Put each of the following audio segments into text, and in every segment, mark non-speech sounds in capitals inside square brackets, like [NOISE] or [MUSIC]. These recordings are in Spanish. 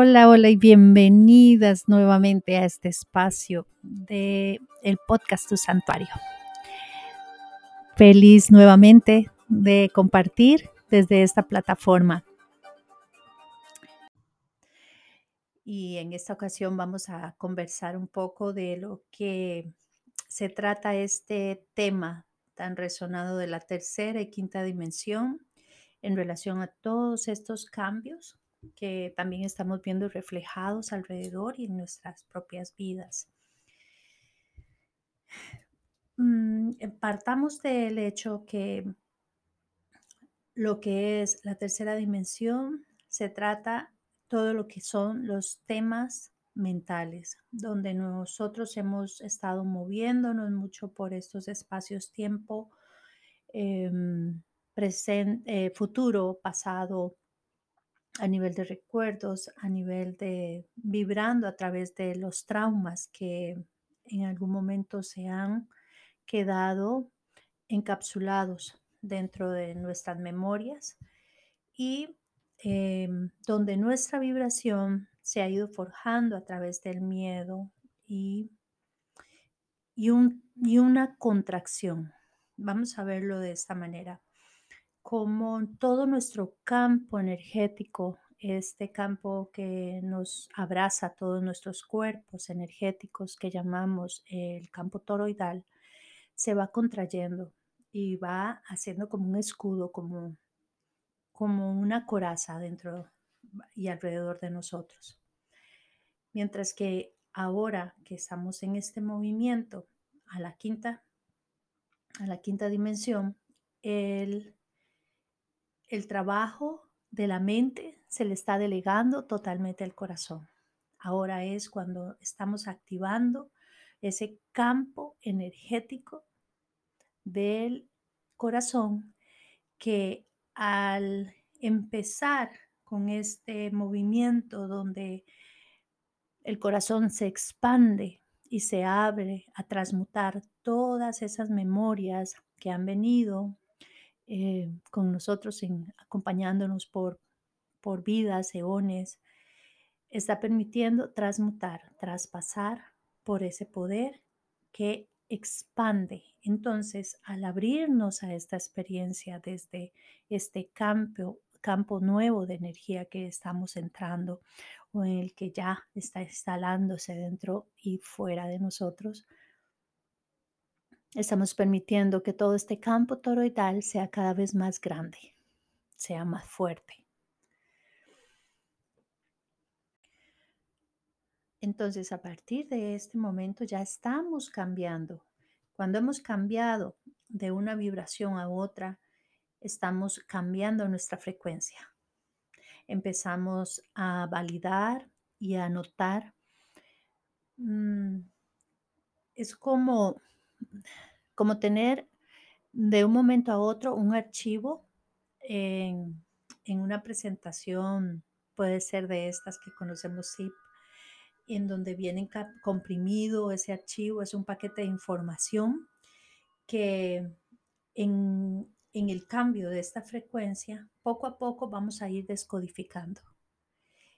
Hola, hola y bienvenidas nuevamente a este espacio de el podcast Tu Santuario. Feliz nuevamente de compartir desde esta plataforma. Y en esta ocasión vamos a conversar un poco de lo que se trata este tema tan resonado de la tercera y quinta dimensión en relación a todos estos cambios que también estamos viendo reflejados alrededor y en nuestras propias vidas. Mm, partamos del hecho que lo que es la tercera dimensión se trata todo lo que son los temas mentales, donde nosotros hemos estado moviéndonos mucho por estos espacios tiempo, em, presente, eh, futuro, pasado, a nivel de recuerdos, a nivel de vibrando a través de los traumas que en algún momento se han quedado encapsulados dentro de nuestras memorias y em, donde nuestra vibración se ha ido forjando a través del miedo y, y, un, y una contracción. Vamos a verlo de esta manera como todo nuestro campo energético, este campo que nos abraza todos nuestros cuerpos energéticos que llamamos el campo toroidal, se va contrayendo y va haciendo como un escudo, como, como una coraza dentro y alrededor de nosotros. Mientras que ahora que estamos en este movimiento a la quinta, a la quinta dimensión, el el trabajo de la mente se le está delegando totalmente al corazón. Ahora es cuando estamos activando ese campo energético del corazón que al empezar con este movimiento donde el corazón se expande y se abre a transmutar todas esas memorias que han venido eh, con nosotros, acompañándonos por, por vidas, eones, está permitiendo transmutar, traspasar por ese poder que expande. Entonces, al abrirnos a esta experiencia desde este campo, campo nuevo de energía que estamos entrando o en el que ya está instalándose dentro y fuera de nosotros, Estamos permitiendo que todo este campo toroidal sea cada vez más grande, sea más fuerte. Entonces, a partir de este momento ya estamos cambiando. Cuando hemos cambiado de una vibración a otra, estamos cambiando nuestra frecuencia. Empezamos a validar y a notar. Mm, es como como tener de un momento a otro un archivo en, una presentación, puede ser de estas que conocemos zip, en donde viene comprimido ese archivo, es un paquete de información que en, en el cambio de esta frecuencia, poco a poco vamos a ir descodificando.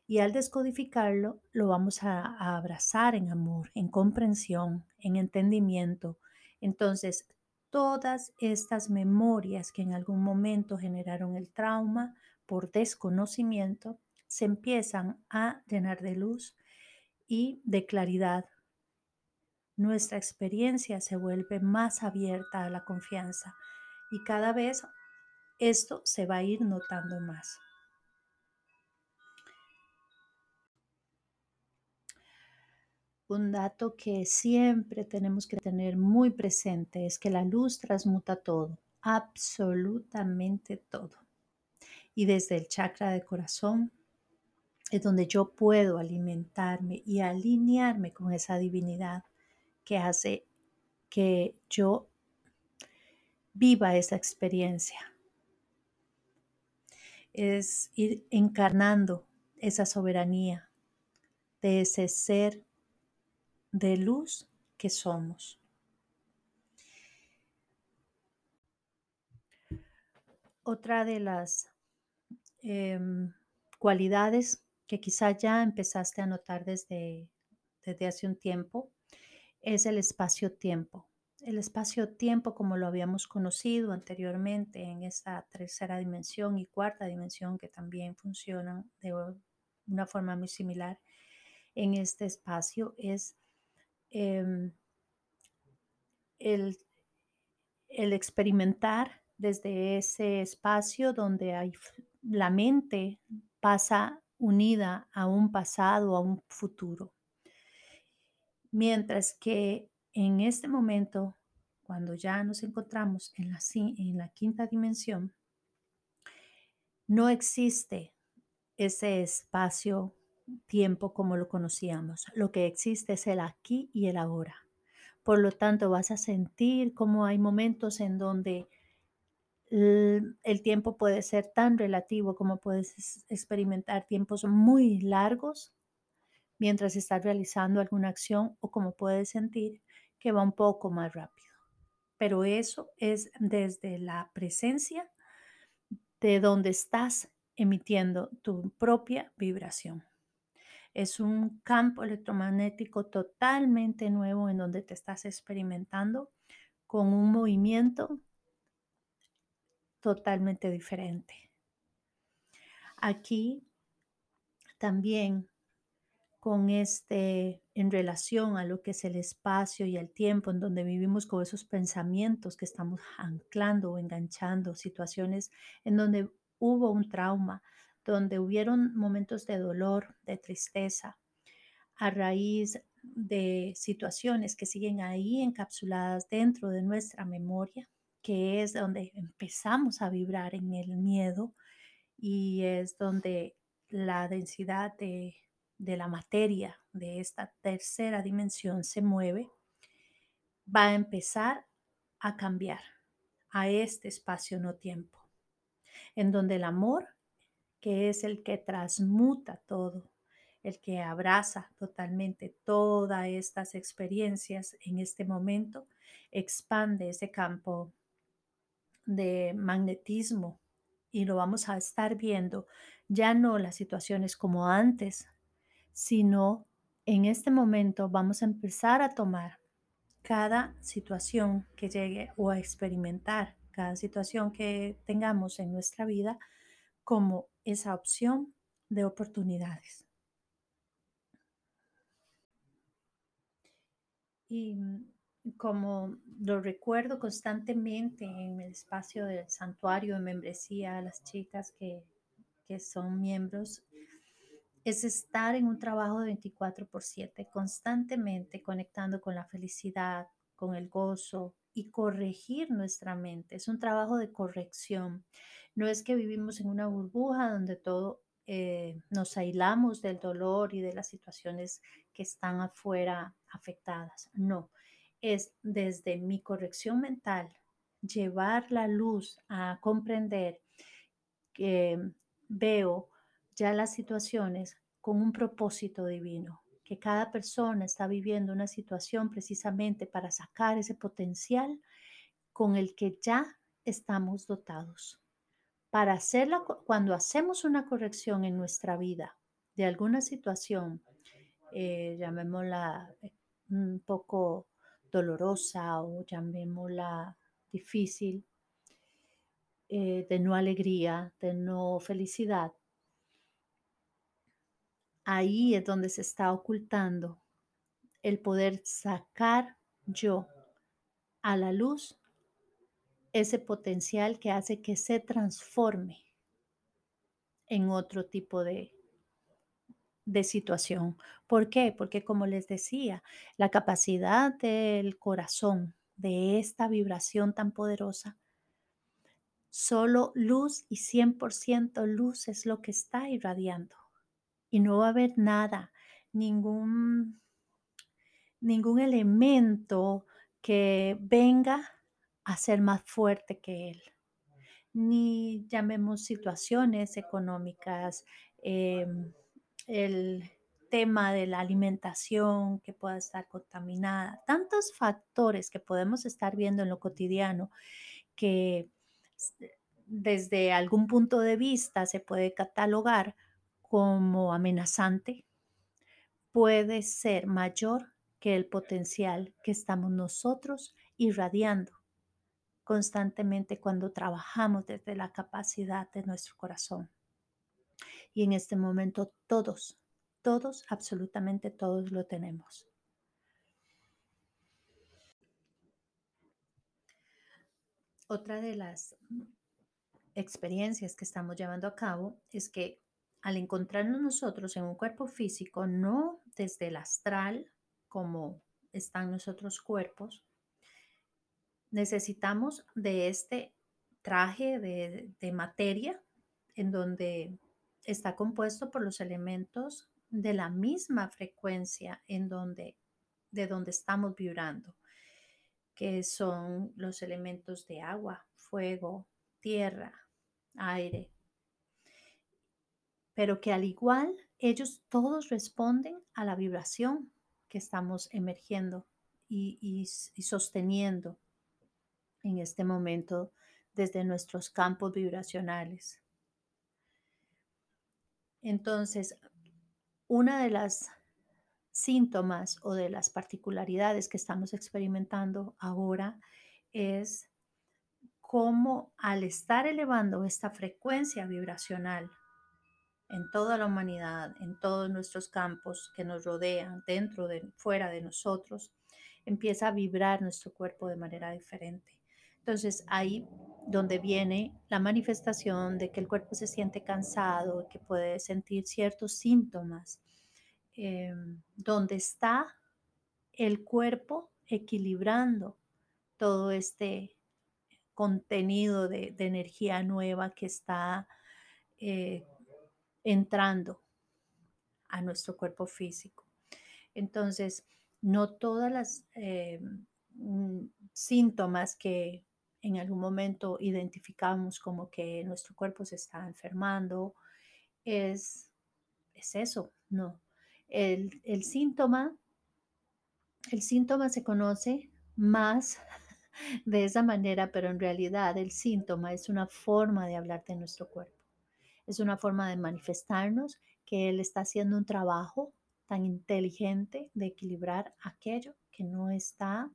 Y al descodificarlo, lo vamos a, abrazar en amor, en comprensión, en entendimiento. Entonces, todas estas memorias que en algún momento generaron el trauma por desconocimiento, se empiezan a llenar de luz y de claridad. Nuestra experiencia se vuelve más abierta a la confianza y cada vez esto se va a ir notando más. Un dato que siempre tenemos que tener muy presente es que la luz transmuta todo, absolutamente todo. Y desde el chakra de corazón es donde yo puedo alimentarme y alinearme con esa divinidad que hace que yo viva esa experiencia. Es ir encarnando esa soberanía de ese ser de luz que somos. Otra de las em, cualidades que quizá ya empezaste a notar desde, desde hace un tiempo es el espacio-tiempo. El espacio-tiempo, como lo habíamos conocido anteriormente en esta tercera dimensión y cuarta dimensión, que también funcionan de una forma muy similar en este espacio, es em, el, el experimentar desde ese espacio donde hay la mente pasa unida a un pasado, a un futuro. Mientras que en este momento, cuando ya nos encontramos en la, en la quinta dimensión, no existe ese espacio, tiempo como lo conocíamos. Lo que existe es el aquí y el ahora. Por lo tanto, vas a sentir como hay momentos en donde el tiempo puede ser tan relativo como puedes experimentar tiempos muy largos mientras estás realizando alguna acción o como puedes sentir que va un poco más rápido. Pero eso es desde la presencia de donde estás emitiendo tu propia vibración. Es un campo electromagnético totalmente nuevo en donde te estás experimentando con un movimiento totalmente diferente. Aquí también con este, en relación a lo que es el espacio y el tiempo en donde vivimos con esos pensamientos que estamos anclando o enganchando, situaciones en donde hubo un trauma, donde hubieron momentos de dolor, de tristeza, a raíz de situaciones que siguen ahí encapsuladas dentro de nuestra memoria que es donde empezamos a vibrar en el miedo y es donde la densidad de, la materia de esta tercera dimensión se mueve, va a empezar a cambiar a este espacio no tiempo, en donde el amor, que es el que transmuta todo, el que abraza totalmente todas estas experiencias en este momento, expande ese campo de magnetismo y lo vamos a estar viendo ya no las situaciones como antes, sino en este momento vamos a empezar a tomar cada situación que llegue o a experimentar cada situación que tengamos en nuestra vida como esa opción de oportunidades. Y como lo recuerdo constantemente en el espacio del santuario de membresía a las chicas que, que son miembros, es estar en un trabajo de 24 por 7, constantemente conectando con la felicidad, con el gozo y corregir nuestra mente. Es un trabajo de corrección. No es que vivimos en una burbuja donde todo eh, nos aislamos del dolor y de las situaciones que están afuera afectadas. No, es desde mi corrección mental llevar la luz a comprender que veo ya las situaciones con un propósito divino, que cada persona está viviendo una situación precisamente para sacar ese potencial con el que ya estamos dotados. Para hacerla, cuando hacemos una corrección en nuestra vida de alguna situación, eh, llamémosla eh, un poco dolorosa o llamémosla difícil, eh, de no alegría, de no felicidad, ahí es donde se está ocultando el poder sacar yo a la luz ese potencial que hace que se transforme en otro tipo de, de situación. ¿Por qué? Porque como les decía, la capacidad del corazón, de esta vibración tan poderosa, solo luz y 100% luz es lo que está irradiando. Y no va a haber nada, ningún, ningún elemento que venga a ser más fuerte que él. Ni llamemos situaciones económicas, em, el tema de la alimentación que pueda estar contaminada, tantos factores que podemos estar viendo en lo cotidiano que desde algún punto de vista se puede catalogar como amenazante puede ser mayor que el potencial que estamos nosotros irradiando constantemente cuando trabajamos desde la capacidad de nuestro corazón. Y en este momento todos, todos, absolutamente todos lo tenemos. Otra de las experiencias que estamos llevando a cabo es que al encontrarnos nosotros en un cuerpo físico, no desde el astral como están nuestros cuerpos, necesitamos de este traje de, materia en donde está compuesto por los elementos de la misma frecuencia en donde, de donde estamos vibrando, que son los elementos de agua, fuego, tierra, aire, pero que al igual ellos todos responden a la vibración que estamos emergiendo y sosteniendo en este momento desde nuestros campos vibracionales. Entonces, una de las síntomas o de las particularidades que estamos experimentando ahora es cómo al estar elevando esta frecuencia vibracional en toda la humanidad, en todos nuestros campos que nos rodean, dentro de, fuera de nosotros, empieza a vibrar nuestro cuerpo de manera diferente. Entonces ahí donde viene la manifestación de que el cuerpo se siente cansado, que puede sentir ciertos síntomas, eh, donde está el cuerpo equilibrando todo este contenido de, energía nueva que está eh, entrando a nuestro cuerpo físico. Entonces, no todas las eh, mm, síntomas que en algún momento identificamos como que nuestro cuerpo se está enfermando, es, es eso, no. El, el síntoma, el síntoma se conoce más [LAUGHS] de esa manera, pero en realidad el síntoma es una forma de hablar de nuestro cuerpo. Es una forma de manifestarnos que Él está haciendo un trabajo tan inteligente de equilibrar aquello que no está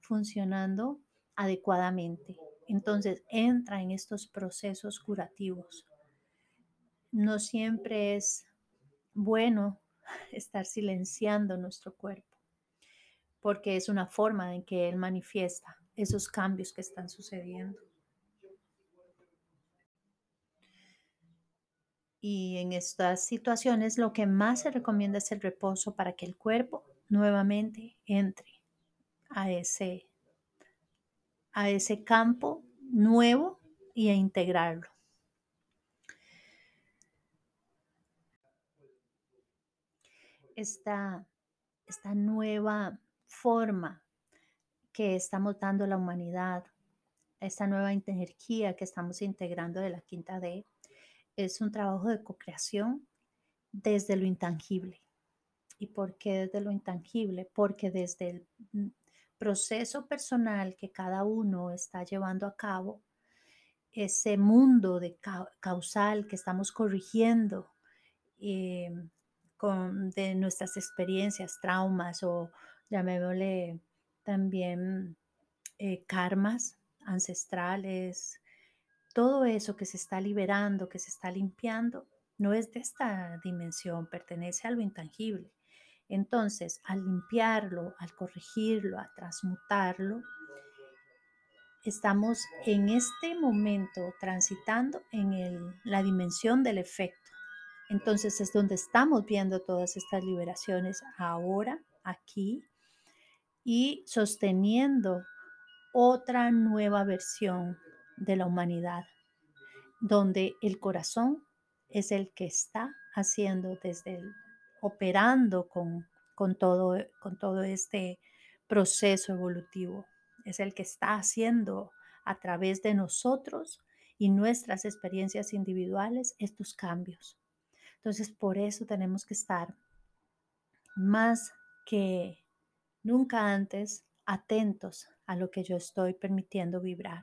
funcionando adecuadamente. Entonces entra en estos procesos curativos. No siempre es bueno [LAUGHS] estar silenciando nuestro cuerpo, porque es una forma en que él manifiesta esos cambios que están sucediendo. Y en estas situaciones lo que más se recomienda es el reposo para que el cuerpo nuevamente entre a ese a ese campo nuevo y a integrarlo. Esta, esta nueva forma que estamos dando a la humanidad, esta nueva energía que estamos integrando de la quinta D, es un trabajo de co-creación desde lo intangible. ¿Y por qué desde lo intangible? Porque desde el proceso personal que cada uno está llevando a cabo, ese mundo de causal que estamos corrigiendo eh, con, de nuestras experiencias, traumas o llamémosle también eh, karmas ancestrales, todo eso que se está liberando, que se está limpiando, no es de esta dimensión, pertenece a lo intangible. Entonces, al limpiarlo, al corregirlo, a transmutarlo, estamos en este momento transitando en la dimensión del efecto. Entonces es donde estamos viendo todas estas liberaciones ahora, aquí, y sosteniendo otra nueva versión de la humanidad, donde el corazón es el que está haciendo desde el operando con, con, todo, con todo este proceso evolutivo. Es el que está haciendo a través de nosotros y nuestras experiencias individuales estos cambios. Entonces, por eso tenemos que estar más que nunca antes atentos a lo que yo estoy permitiendo vibrar.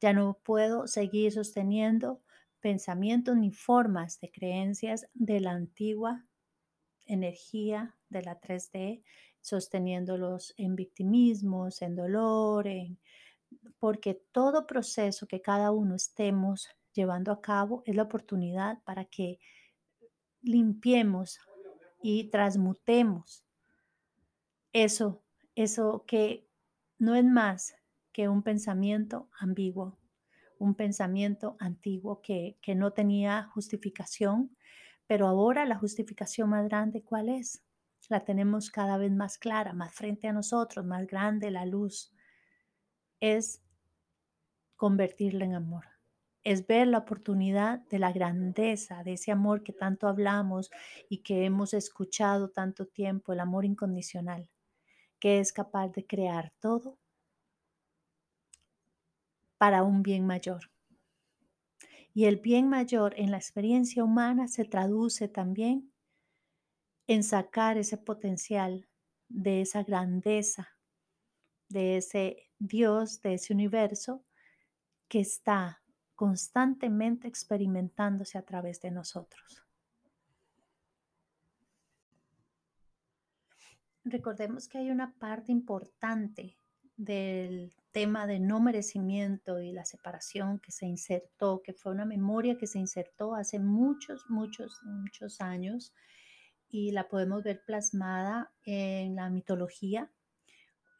Ya no puedo seguir sosteniendo pensamientos ni formas de creencias de la antigua energía de la 3D, sosteniéndolos en victimismos, en dolor, porque todo proceso que cada uno estemos llevando a cabo es la oportunidad para que limpiemos y transmutemos eso, eso que no es más que un pensamiento ambiguo, un pensamiento antiguo que, que no tenía justificación, pero ahora la justificación más grande, ¿cuál es? La tenemos cada vez más clara, más frente a nosotros, más grande la luz. Es convertirla en amor. Es ver la oportunidad de la grandeza, de ese amor que tanto hablamos y que hemos escuchado tanto tiempo, el amor incondicional, que es capaz de crear todo para un bien mayor. Y el bien mayor en la experiencia humana se traduce también en sacar ese potencial de esa grandeza, de ese Dios, de ese universo que está constantemente experimentándose a través de nosotros. Recordemos que hay una parte importante del tema de no merecimiento y la separación que se insertó, que fue una memoria que se insertó hace muchos, muchos, muchos años y la podemos ver plasmada en la mitología,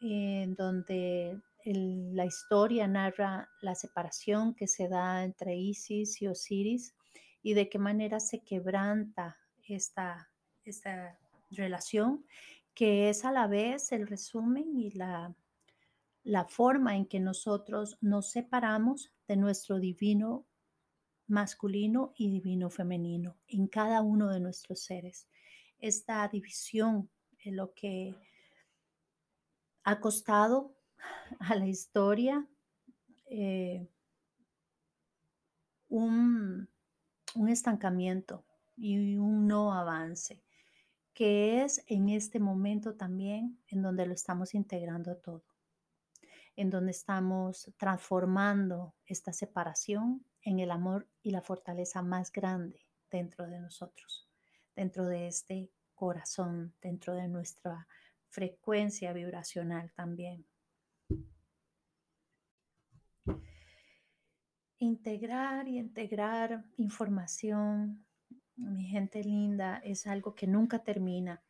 en donde la historia narra la separación que se da entre Isis y Osiris y de qué manera se quebranta esta, esta relación, que es a la vez el resumen y la la forma en que nosotros nos separamos de nuestro divino masculino y divino femenino en cada uno de nuestros seres. Esta división es lo que ha costado a la historia eh, un, un estancamiento y un no avance, que es en este momento también en donde lo estamos integrando todo en donde estamos transformando esta separación en el amor y la fortaleza más grande dentro de nosotros, dentro de este corazón, dentro de nuestra frecuencia vibracional también. Integrar y integrar información, mi gente linda, es algo que nunca termina.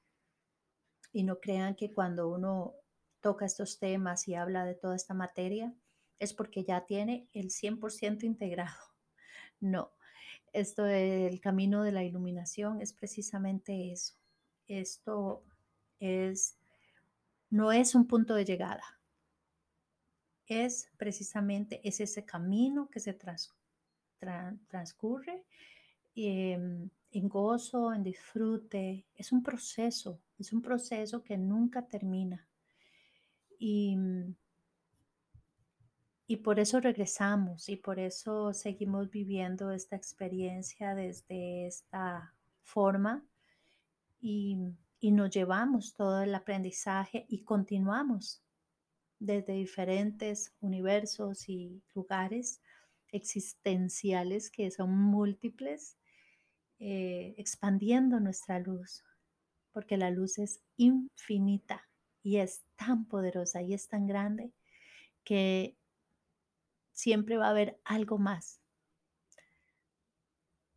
Y no crean que cuando uno toca estos temas y habla de toda esta materia, es porque ya tiene el 100% integrado. [LAUGHS] No, esto del camino de la iluminación es precisamente eso. Esto es, no es un punto de llegada. Es precisamente es ese camino que se transcurre em, en gozo, en disfrute. Es un proceso, es un proceso que nunca termina. Y, mm, y por eso regresamos y por eso seguimos viviendo esta experiencia desde esta forma y, y nos llevamos todo el aprendizaje y continuamos desde diferentes universos y lugares existenciales que son múltiples, eh, expandiendo nuestra luz, porque la luz es infinita y es tan poderosa y es tan grande que siempre va a haber algo más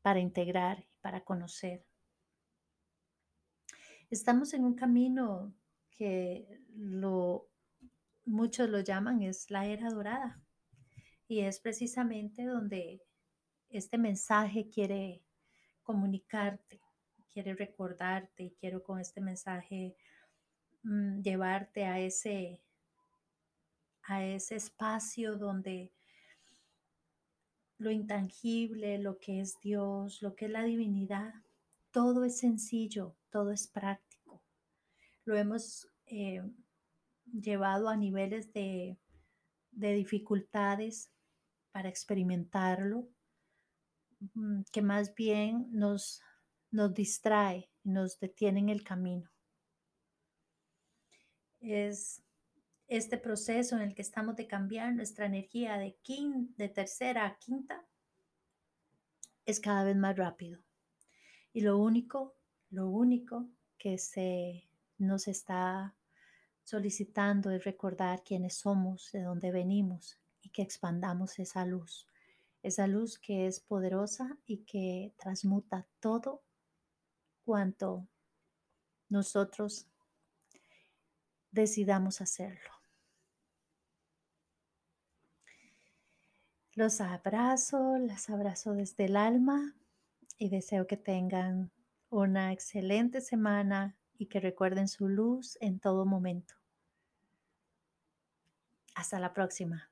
para integrar y para conocer. Estamos en un camino que lo, muchos lo llaman es la era dorada y es precisamente donde este mensaje quiere comunicarte, quiere recordarte y quiero con este mensaje Mm, llevarte a ese, a ese espacio donde lo intangible, lo que es Dios, lo que es la divinidad, todo es sencillo, todo es práctico. Lo hemos eh, llevado a niveles de, de dificultades para experimentarlo, mm, que más bien nos, nos distrae, nos detiene en el camino es este proceso en el que estamos de cambiar nuestra energía de, de tercera a quinta, es cada vez más rápido. Y lo único, lo único que se nos está solicitando es recordar quiénes somos, de dónde venimos y que expandamos esa luz. Esa luz que es poderosa y que transmuta todo cuanto nosotros decidamos hacerlo. Los abrazo, las abrazo desde el alma y deseo que tengan una excelente semana y que recuerden su luz en todo momento. Hasta la próxima.